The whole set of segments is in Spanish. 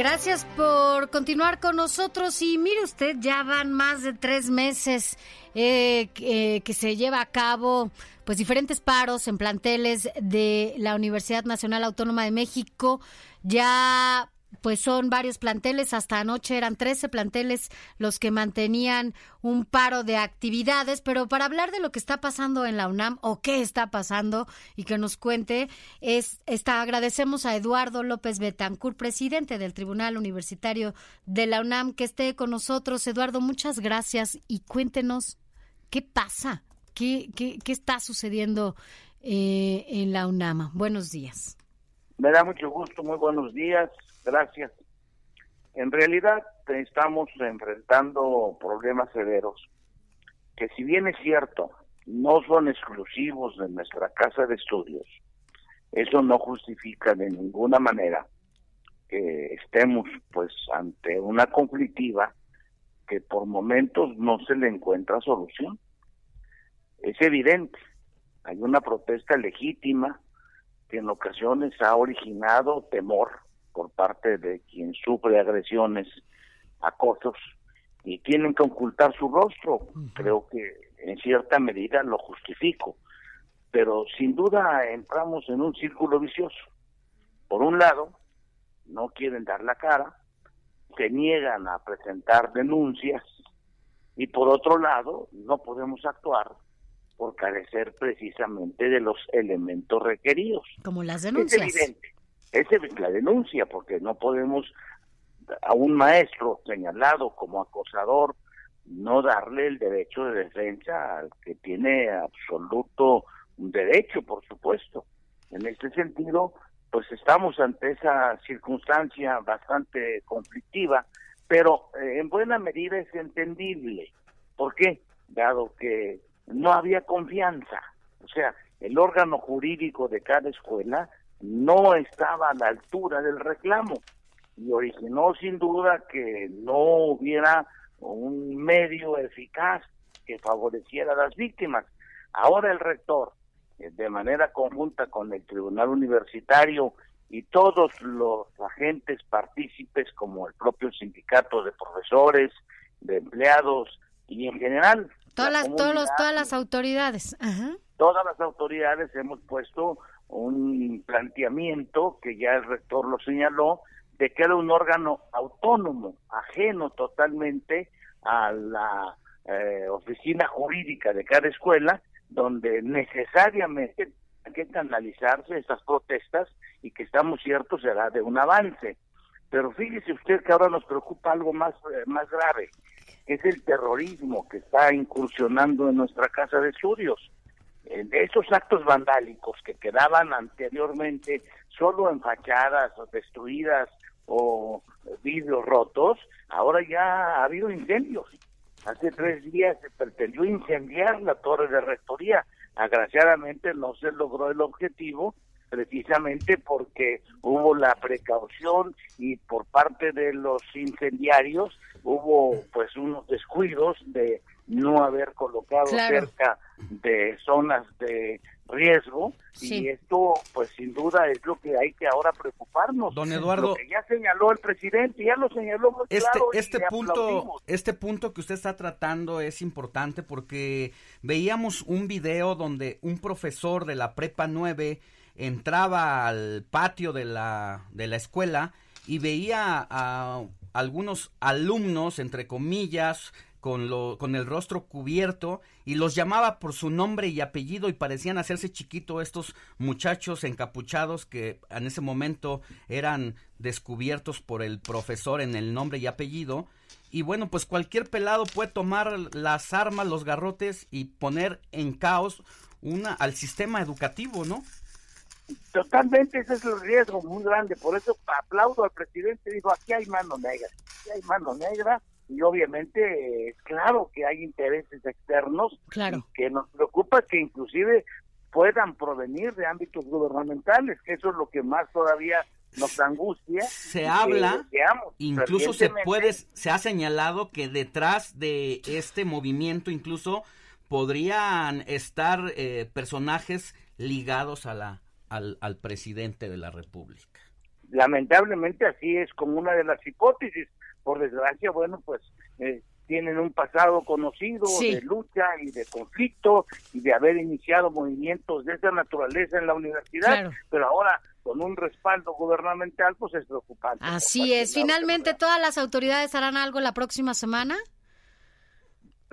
Gracias por continuar con nosotros y mire usted, ya van más de tres meses eh, que, que se lleva a cabo pues diferentes paros en planteles de la Universidad Nacional Autónoma de México. Ya pues son varios planteles, hasta anoche eran 13 planteles los que mantenían un paro de actividades, pero para hablar de lo que está pasando en la UNAM o qué está pasando y que nos cuente, es, está, agradecemos a Eduardo López Betancourt, presidente del Tribunal Universitario de la UNAM, que esté con nosotros. Eduardo, muchas gracias y cuéntenos qué pasa, qué, qué, qué está sucediendo eh, en la UNAM. Buenos días. Me da mucho gusto, muy buenos días. Gracias. En realidad estamos enfrentando problemas severos que si bien es cierto, no son exclusivos de nuestra casa de estudios, eso no justifica de ninguna manera que estemos pues ante una conflictiva que por momentos no se le encuentra solución. Es evidente, hay una protesta legítima que en ocasiones ha originado temor por parte de quien sufre agresiones, acosos, y tienen que ocultar su rostro. Creo que en cierta medida lo justifico, pero sin duda entramos en un círculo vicioso. Por un lado, no quieren dar la cara, se niegan a presentar denuncias, y por otro lado, no podemos actuar por carecer precisamente de los elementos requeridos. Como las denuncias. Es evidente esa es la denuncia, porque no podemos a un maestro señalado como acosador no darle el derecho de defensa al que tiene absoluto derecho, por supuesto. En este sentido, pues estamos ante esa circunstancia bastante conflictiva, pero eh, en buena medida es entendible. ¿Por qué? Dado que no había confianza. O sea, el órgano jurídico de cada escuela no estaba a la altura del reclamo y originó sin duda que no hubiera un medio eficaz que favoreciera a las víctimas. Ahora el rector, eh, de manera conjunta con el Tribunal Universitario y todos los agentes partícipes, como el propio sindicato de profesores, de empleados y en general. Todas, las, todas las autoridades. Todas las autoridades hemos puesto un planteamiento que ya el rector lo señaló, de que era un órgano autónomo, ajeno totalmente a la eh, oficina jurídica de cada escuela, donde necesariamente hay que canalizarse esas protestas y que estamos ciertos será de un avance. Pero fíjese usted que ahora nos preocupa algo más, eh, más grave, que es el terrorismo que está incursionando en nuestra casa de estudios esos actos vandálicos que quedaban anteriormente solo en fachadas o destruidas o vidrios rotos, ahora ya ha habido incendios. Hace tres días se pretendió incendiar la torre de rectoría. Agraciadamente no se logró el objetivo, precisamente porque hubo la precaución y por parte de los incendiarios hubo pues unos descuidos de no haber colocado cerca de zonas de riesgo. Y esto pues sin duda es lo que hay que ahora preocuparnos. Don Eduardo, lo que ya señaló el presidente, ya lo señaló muy este, claro Este punto, este punto que usted está tratando es importante porque veíamos un video donde un profesor de la prepa 9 entraba al patio de la de la escuela y veía a algunos alumnos entre comillas con, lo, con el rostro cubierto y los llamaba por su nombre y apellido y parecían hacerse chiquito estos muchachos encapuchados que en ese momento eran descubiertos por el profesor en el nombre y apellido. Y bueno, pues cualquier pelado puede tomar las armas, los garrotes y poner en caos una, al sistema educativo, ¿no? Totalmente, ese es el riesgo muy grande. Por eso aplaudo al presidente. Dijo, aquí hay mano negra, aquí hay mano negra. Y obviamente es claro que hay intereses externos claro. que nos preocupa que inclusive puedan provenir de ámbitos gubernamentales, que eso es lo que más todavía nos angustia. Se habla, incluso se puede, se ha señalado que detrás de este movimiento incluso podrían estar eh, personajes ligados a la al, al presidente de la República. Lamentablemente así es como una de las hipótesis. Por desgracia, bueno, pues eh, tienen un pasado conocido de lucha y de conflicto y de haber iniciado movimientos de esa naturaleza en la universidad, pero ahora con un respaldo gubernamental, pues es preocupante. Así es. Finalmente, ¿todas las autoridades harán algo la próxima semana?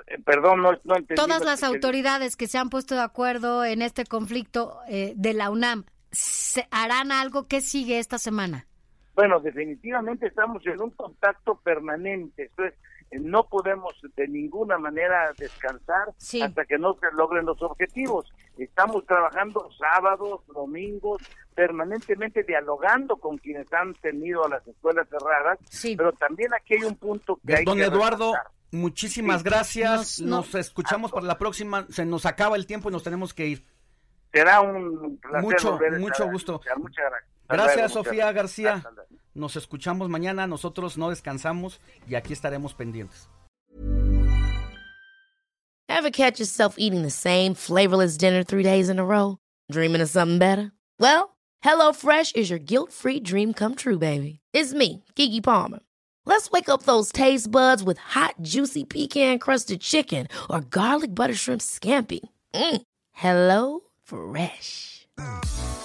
Eh, perdón, no, no entendí. Todas las autoridades que se han puesto de acuerdo en este conflicto eh, de la UNAM, ¿se ¿harán algo? ¿Qué sigue esta semana? Bueno, definitivamente estamos en un contacto permanente. Entonces, no podemos de ninguna manera descansar hasta que no se logren los objetivos. Estamos trabajando sábados, domingos, permanentemente dialogando con quienes han tenido a las escuelas cerradas, pero también aquí hay un punto que hay Don Eduardo, muchísimas gracias. Nos, escuchamos para la próxima. Se nos acaba el tiempo y nos tenemos que ir. Será un placer mucho, mucho gusto. Muchas gracias. Gracias, Sofía García. Nos escuchamos mañana. Nosotros no descansamos y aquí estaremos pendientes. Ever catch yourself eating the same flavorless dinner three days in a row? Dreaming of something better? Well, HelloFresh is your guilt-free dream come true, baby. It's me, Kiki Palmer. Let's wake up those taste buds with hot, juicy pecan crusted chicken or garlic butter shrimp scampi. Mm. Hello Fresh.